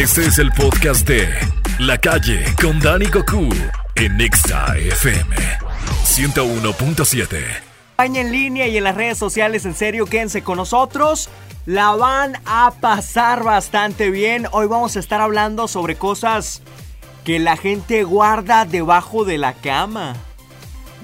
Este es el podcast de La Calle con Dani Goku en Exa FM 101.7. En línea y en las redes sociales, en serio, quédense con nosotros. La van a pasar bastante bien. Hoy vamos a estar hablando sobre cosas que la gente guarda debajo de la cama.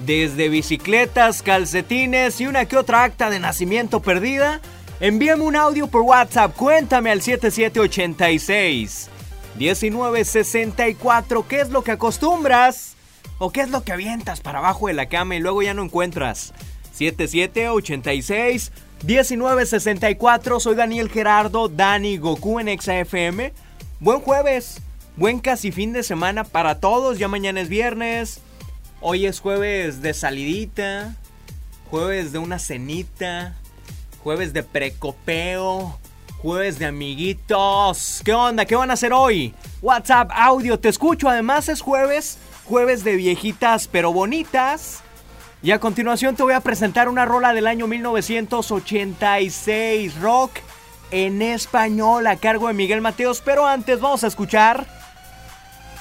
Desde bicicletas, calcetines y una que otra acta de nacimiento perdida. Envíame un audio por WhatsApp, cuéntame al 7786 1964 qué es lo que acostumbras o qué es lo que avientas para abajo de la cama y luego ya no encuentras. 7786 1964, soy Daniel Gerardo, Dani Goku en XAFM. Buen jueves, buen casi fin de semana para todos, ya mañana es viernes. Hoy es jueves de salidita, jueves de una cenita, jueves de precopeo, jueves de amiguitos. ¿Qué onda? ¿Qué van a hacer hoy? WhatsApp, audio, te escucho. Además es jueves, jueves de viejitas pero bonitas. Y a continuación te voy a presentar una rola del año 1986, rock en español a cargo de Miguel Mateos. Pero antes vamos a escuchar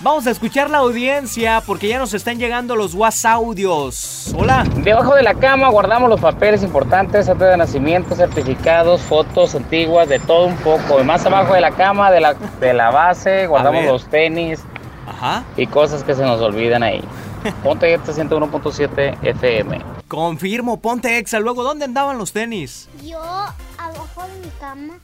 Vamos a escuchar la audiencia porque ya nos están llegando los WhatsApp audios. Hola. Debajo de la cama guardamos los papeles importantes, acta de nacimiento, certificados, fotos antiguas, de todo un poco. Y más abajo de la cama, de la, de la base, guardamos los tenis Ajá. y cosas que se nos olvidan ahí. Ponte este 101.7 FM. Confirmo, ponte exa. Luego, ¿dónde andaban los tenis? Yo abajo de mi cama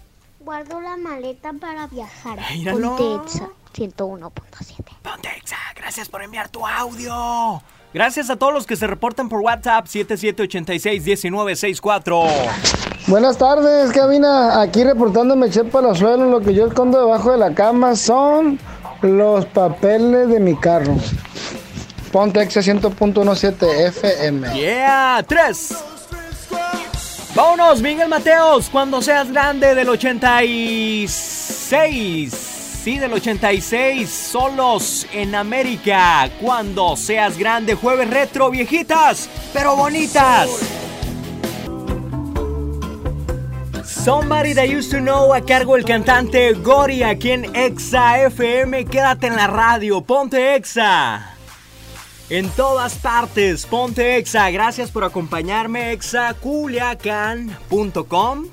guardo la maleta para viajar. Míralo. Ponte Exa 101.7. Ponte exa. Gracias por enviar tu audio. Gracias a todos los que se reportan por WhatsApp 7786-1964. Buenas tardes, cabina. Aquí reportándome Chepa los suelos. Lo que yo escondo debajo de la cama son los papeles de mi carro. Ponte Exa 100.17 FM. Yeah, tres. Vámonos, Miguel Mateos, cuando seas grande del 86. Sí, del 86, solos en América. Cuando seas grande, jueves retro, viejitas, pero bonitas. Somebody That Used to Know a cargo el cantante Gori aquí en Exa FM. Quédate en la radio, ponte Exa. En todas partes, ponte Exa. Gracias por acompañarme, exaculiacan.com.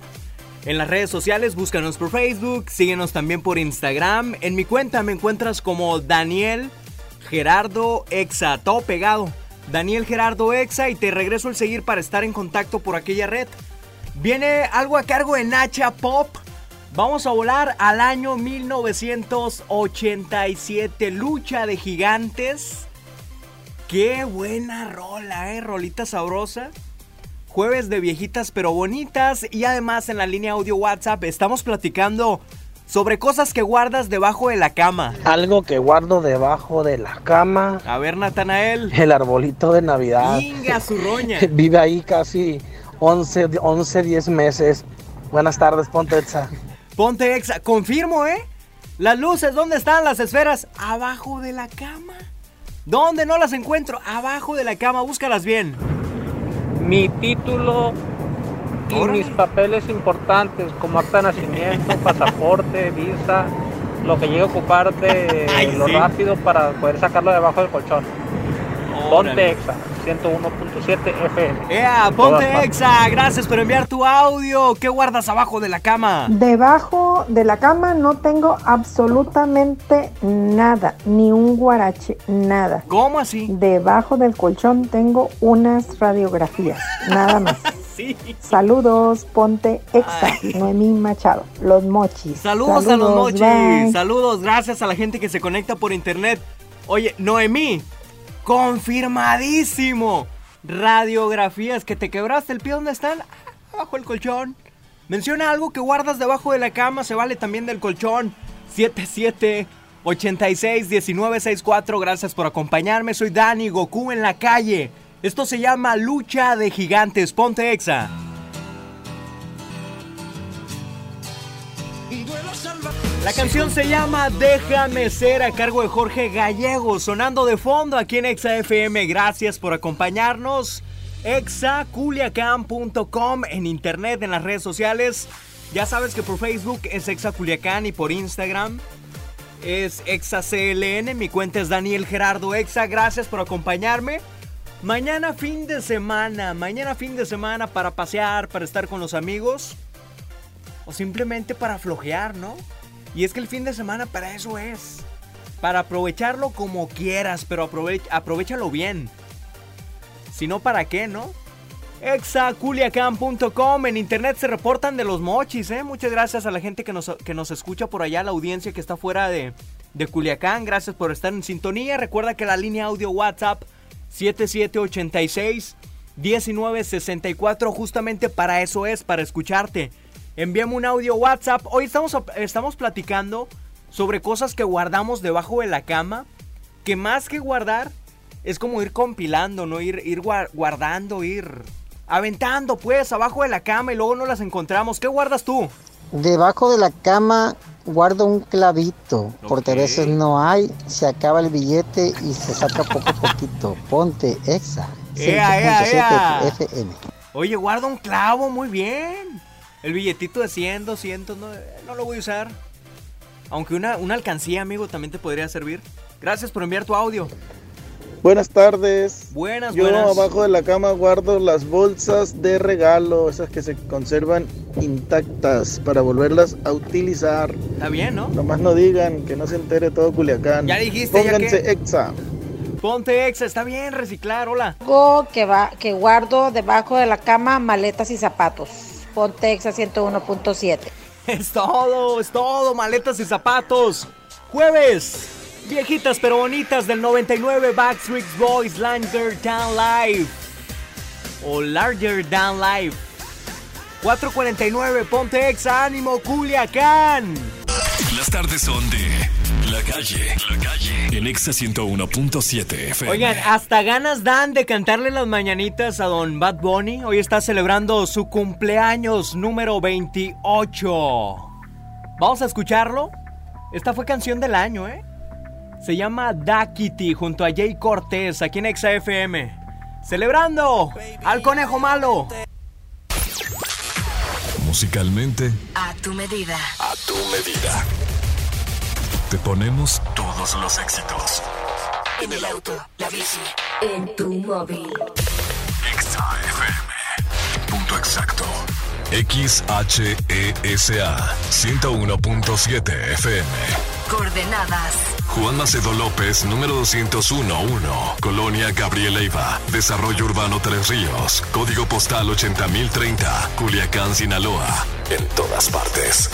En las redes sociales, búscanos por Facebook, síguenos también por Instagram. En mi cuenta me encuentras como Daniel Gerardo Exa, todo pegado. Daniel Gerardo Exa y te regreso el seguir para estar en contacto por aquella red. Viene algo a cargo de Nacha Pop. Vamos a volar al año 1987, lucha de gigantes. Qué buena rola, eh, rolita sabrosa. Jueves de viejitas pero bonitas y además en la línea audio WhatsApp estamos platicando sobre cosas que guardas debajo de la cama. Algo que guardo debajo de la cama, A ver, Natanael. el arbolito de Navidad. Inga su roña. Vive ahí casi 11, 11, 10 meses. Buenas tardes, Ponte Exa. Ponte exa. Confirmo, ¿eh? Las luces, ¿dónde están las esferas? Abajo de la cama. ¿Dónde no las encuentro? Abajo de la cama, búscalas bien. mi título y Órale. mis papeles importantes como acta de nacimiento, pasaporte, visa, lo que llegue a ocupar de Ay, lo sí. rápido para poder sacarlo debajo del colchón. Ponte Exa, 101.7 FM. ¡Ea! Ponte exa. Gracias por enviar tu audio. ¿Qué guardas abajo de la cama? Debajo de la cama no tengo absolutamente nada, ni un guarache, nada. ¿Cómo así? Debajo del colchón tengo unas radiografías, nada más. Sí. Saludos, ponte exa, Noemí Machado, los mochis. Saludos, a los mochis. bye. Saludos, gracias a la gente que se conecta por internet. Oye, Noemí, confirmadísimo. Radiografías que te quebraste el pie, ¿dónde están? Abajo el colchón. Menciona algo que guardas debajo de la cama, se vale también del colchón. 77 86 19 64. Gracias por acompañarme. Soy Dani Goku en la calle. Esto se llama Lucha de Gigantes. Ponte Exa. La canción se llama Déjame ser a cargo de Jorge Gallego, sonando de fondo aquí en Exa FM. Gracias por acompañarnos. exaculiacan.com en internet, en las redes sociales. Ya sabes que por Facebook es Exa Culiacán y por Instagram es ExaCLN, mi cuenta es Daniel Gerardo Exa, gracias por acompañarme. Mañana fin de semana, mañana fin de semana para pasear, para estar con los amigos o simplemente para flojear, ¿no? Y es que el fin de semana para eso es. Para aprovecharlo como quieras, pero aprove aprovechalo bien. Si no, ¿para qué, no? Exaculiacan.com En internet se reportan de los mochis, ¿eh? Muchas gracias a la gente que nos, que nos escucha por allá, la audiencia que está fuera de, de Culiacán. Gracias por estar en sintonía. Recuerda que la línea audio WhatsApp 7786 1964 justamente para eso es, para escucharte. Envíame un audio WhatsApp. Hoy estamos, estamos platicando sobre cosas que guardamos debajo de la cama. Que más que guardar es como ir compilando, ¿no? Ir, ir guardando, ir aventando pues abajo de la cama y luego no las encontramos. ¿Qué guardas tú? Debajo de la cama guardo un clavito, porque a veces no hay, se acaba el billete y se saca poco a poquito. Ponte exa. FM. Oye, guarda un clavo, muy bien. El billetito de 100, 200, no, no lo voy a usar. Aunque una, una alcancía, amigo, también te podría servir. Gracias por enviar tu audio. Buenas tardes. Buenas, Yo buenas. abajo de la cama guardo las bolsas de regalo, esas que se conservan intactas para volverlas a utilizar. Está bien, ¿no? Nomás no digan que no se entere todo Culiacán. Ya dijiste, Pónganse ya que... exa. Ponte exa, está bien, reciclar, hola. Algo que, va, que guardo debajo de la cama, maletas y zapatos. Ponte exa 101.7. Es todo, es todo, maletas y zapatos. Jueves. Viejitas pero bonitas del 99 Backstreet Boys Larger Than Life. O Larger Than Life. 449 Ponte Exa Ánimo Culiacán. Las tardes son de La Calle. La Calle. En Exa 101.7 FM. Oigan, hasta ganas dan de cantarle las mañanitas a don Bad Bunny. Hoy está celebrando su cumpleaños número 28. Vamos a escucharlo. Esta fue canción del año, ¿eh? Se llama Da Kitty junto a Jay Cortés aquí en Exa FM. Celebrando al conejo malo. Musicalmente, A tu medida. a tu medida. Te ponemos todos los éxitos. En el auto, la bici, en tu móvil. Exa FM. Punto exacto. XHESA 101.7 FM. Coordenadas. Juan Macedo López, número 201-1, Colonia Gabriel Leiva, Desarrollo Urbano Tres Ríos, Código Postal 80030, Culiacán, Sinaloa. En todas partes.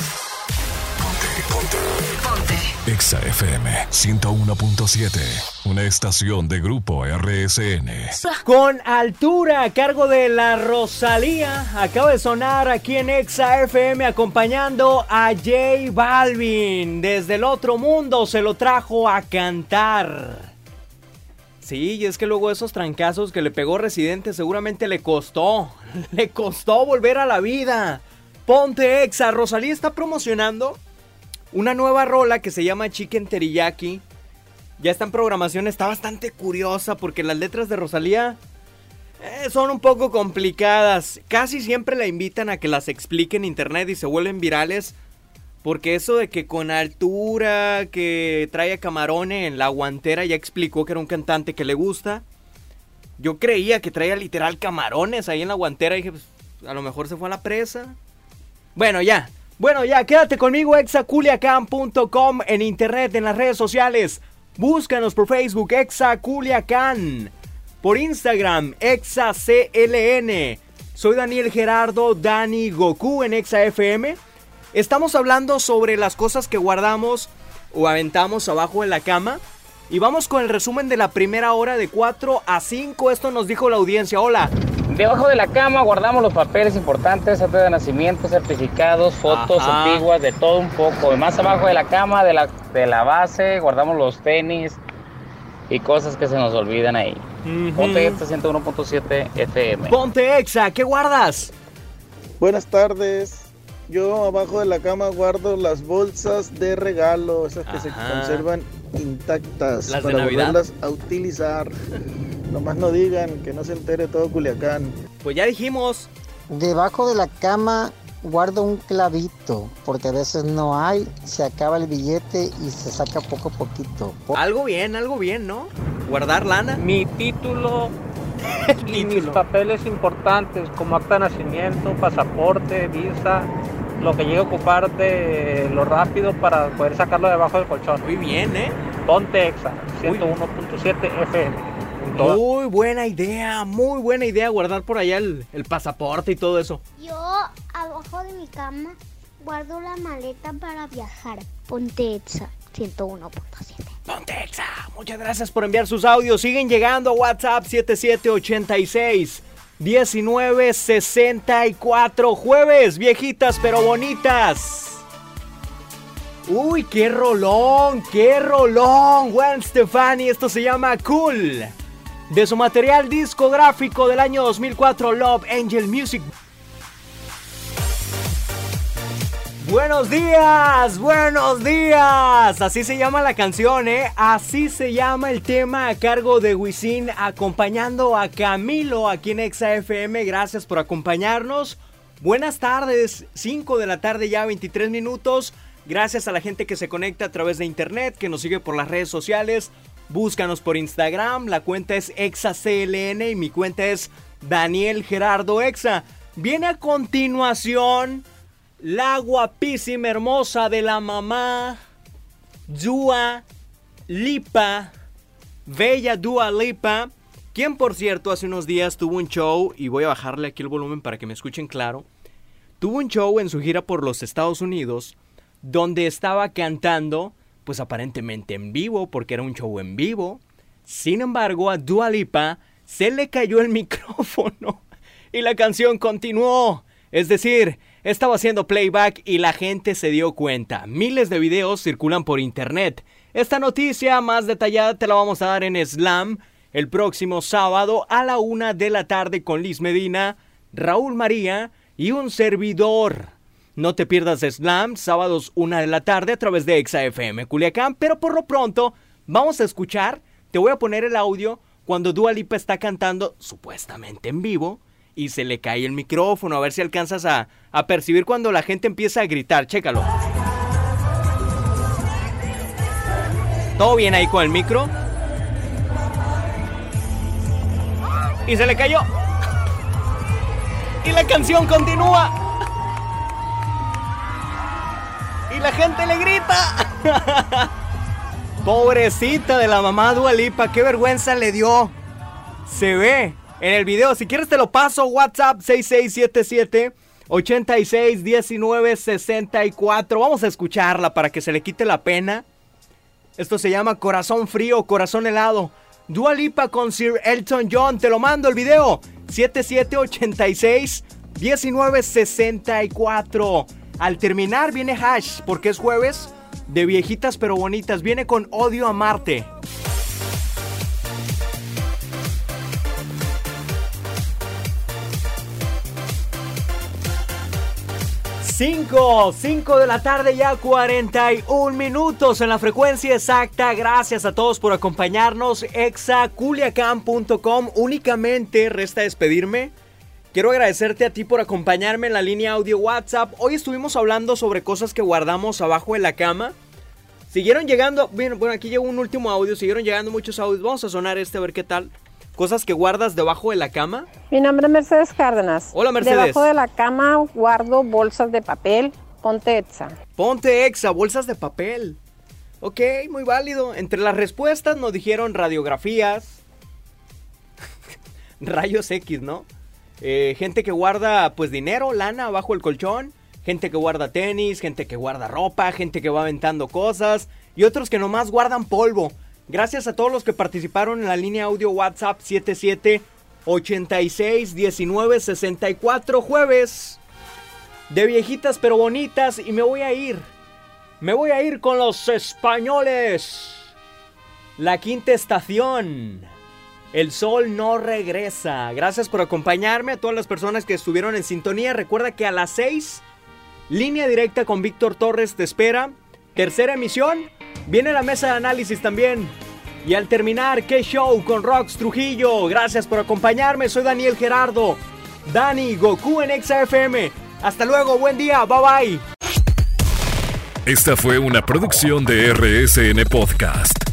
Ponte, ponte. Ponte. Exa FM 101.7, una estación de Grupo RSN. Con altura a cargo de la Rosalía. Acaba de sonar aquí en Exa FM acompañando a J Balvin. Desde el otro mundo se lo trajo a cantar. Sí, y es que luego esos trancazos que le pegó Residente seguramente le costó. Le costó volver a la vida. Ponte Exa. Rosalía está promocionando una nueva rola que se llama Chicken Teriyaki. Ya está en programación, está bastante curiosa porque las letras de Rosalía eh, son un poco complicadas. Casi siempre la invitan a que las explique en internet y se vuelven virales. Porque eso de que con altura, que trae a Camarone en la guantera, ya explicó que era un cantante que le gusta. Yo creía que traía literal camarones ahí en la guantera y dije, pues, a lo mejor se fue a la presa. Bueno, ya. Bueno, ya, quédate conmigo, exaculiacan.com en internet, en las redes sociales. Búscanos por Facebook, Exaculiacan. Por Instagram, ExaCLN. Soy Daniel Gerardo, Dani Goku en ExaFM. Estamos hablando sobre las cosas que guardamos o aventamos abajo de la cama. Y vamos con el resumen de la primera hora de 4 a 5. Esto nos dijo la audiencia. Hola. Debajo de la cama guardamos los papeles importantes, acta de nacimiento, certificados, fotos Ajá. antiguas, de todo un poco. Y más abajo de la cama, de la, de la base, guardamos los tenis y cosas que se nos olvidan ahí. Ponte este 101.7 FM. Ponte Exa, ¿qué guardas? Buenas tardes. Yo abajo de la cama guardo las bolsas de regalo, esas que se conservan intactas ¿Las para volverlas a utilizar. Nomás no digan que no se entere todo Culiacán. Pues ya dijimos. Debajo de la cama guardo un clavito, porque a veces no hay, se acaba el billete y se saca poco a poquito. Algo bien, algo bien, ¿no? Guardar lana. Mi título y mis papeles importantes como acta de nacimiento, pasaporte, visa, lo que llegue a ocupar de lo rápido para poder sacarlo debajo del colchón. Muy bien, ¿eh? Ponte Exa, 101.7 FM. Muy buena idea, muy buena idea guardar por allá el, el pasaporte y todo eso. Yo abajo de mi cama guardo la maleta para viajar. Ponte Exa 101.7. Ponte Exa. Muchas gracias por enviar sus audios. Siguen llegando a WhatsApp 7786 1964. Jueves, viejitas pero bonitas. Uy, qué rolón, qué rolón. Juan Stefani, esto se llama Cool. De su material discográfico del año 2004, Love Angel Music. Buenos días, buenos días. Así se llama la canción, ¿eh? Así se llama el tema a cargo de Wisin acompañando a Camilo aquí en Exa FM. Gracias por acompañarnos. Buenas tardes, 5 de la tarde ya, 23 minutos. Gracias a la gente que se conecta a través de internet, que nos sigue por las redes sociales. Búscanos por Instagram, la cuenta es ExaCLN y mi cuenta es Daniel Gerardo Exa. Viene a continuación la guapísima hermosa de la mamá, Dua Lipa, bella Dua Lipa, quien por cierto hace unos días tuvo un show, y voy a bajarle aquí el volumen para que me escuchen claro, tuvo un show en su gira por los Estados Unidos, donde estaba cantando, pues aparentemente en vivo, porque era un show en vivo. Sin embargo, a Dua Lipa se le cayó el micrófono y la canción continuó. Es decir, estaba haciendo playback y la gente se dio cuenta. Miles de videos circulan por internet. Esta noticia más detallada te la vamos a dar en Slam el próximo sábado a la una de la tarde con Liz Medina, Raúl María y un servidor. No te pierdas Slam, sábados una de la tarde a través de ExaFM Culiacán, pero por lo pronto vamos a escuchar, te voy a poner el audio cuando Dua Lipa está cantando supuestamente en vivo y se le cae el micrófono, a ver si alcanzas a, a percibir cuando la gente empieza a gritar, chécalo. ¿Todo bien ahí con el micro? Y se le cayó. Y la canción continúa. Y la gente le grita. Pobrecita de la mamá Dualipa, qué vergüenza le dio. Se ve en el video. Si quieres te lo paso. WhatsApp 6677 86 19 64. Vamos a escucharla para que se le quite la pena. Esto se llama Corazón Frío, Corazón Helado. Dua Lipa con Sir Elton John. Te lo mando el video. 7786 1964. Al terminar viene Hash, porque es jueves de viejitas pero bonitas. Viene con Odio a Marte. Cinco, 5 de la tarde ya 41 minutos en la frecuencia exacta. Gracias a todos por acompañarnos. Exaculiacan.com. Únicamente resta despedirme. Quiero agradecerte a ti por acompañarme en la línea audio WhatsApp. Hoy estuvimos hablando sobre cosas que guardamos abajo de la cama. Siguieron llegando, bueno, bueno, aquí llegó un último audio, siguieron llegando muchos audios. Vamos a sonar este a ver qué tal. Cosas que guardas debajo de la cama. Mi nombre es Mercedes Cárdenas. Hola, Mercedes. Debajo de la cama guardo bolsas de papel. Ponte Exa. Ponte Exa, bolsas de papel. Ok, muy válido. Entre las respuestas nos dijeron radiografías, rayos X, ¿no? Eh, gente que guarda pues dinero, lana bajo el colchón, gente que guarda tenis, gente que guarda ropa, gente que va aventando cosas y otros que nomás guardan polvo. Gracias a todos los que participaron en la línea audio WhatsApp 77 86 19 64 jueves de viejitas pero bonitas y me voy a ir. Me voy a ir con los españoles. La quinta estación. El sol no regresa. Gracias por acompañarme a todas las personas que estuvieron en sintonía. Recuerda que a las 6, línea directa con Víctor Torres te espera. Tercera emisión. Viene la mesa de análisis también. Y al terminar, qué show con Rox Trujillo. Gracias por acompañarme. Soy Daniel Gerardo. Dani Goku en XFM. Hasta luego, buen día, bye bye. Esta fue una producción de RSN Podcast.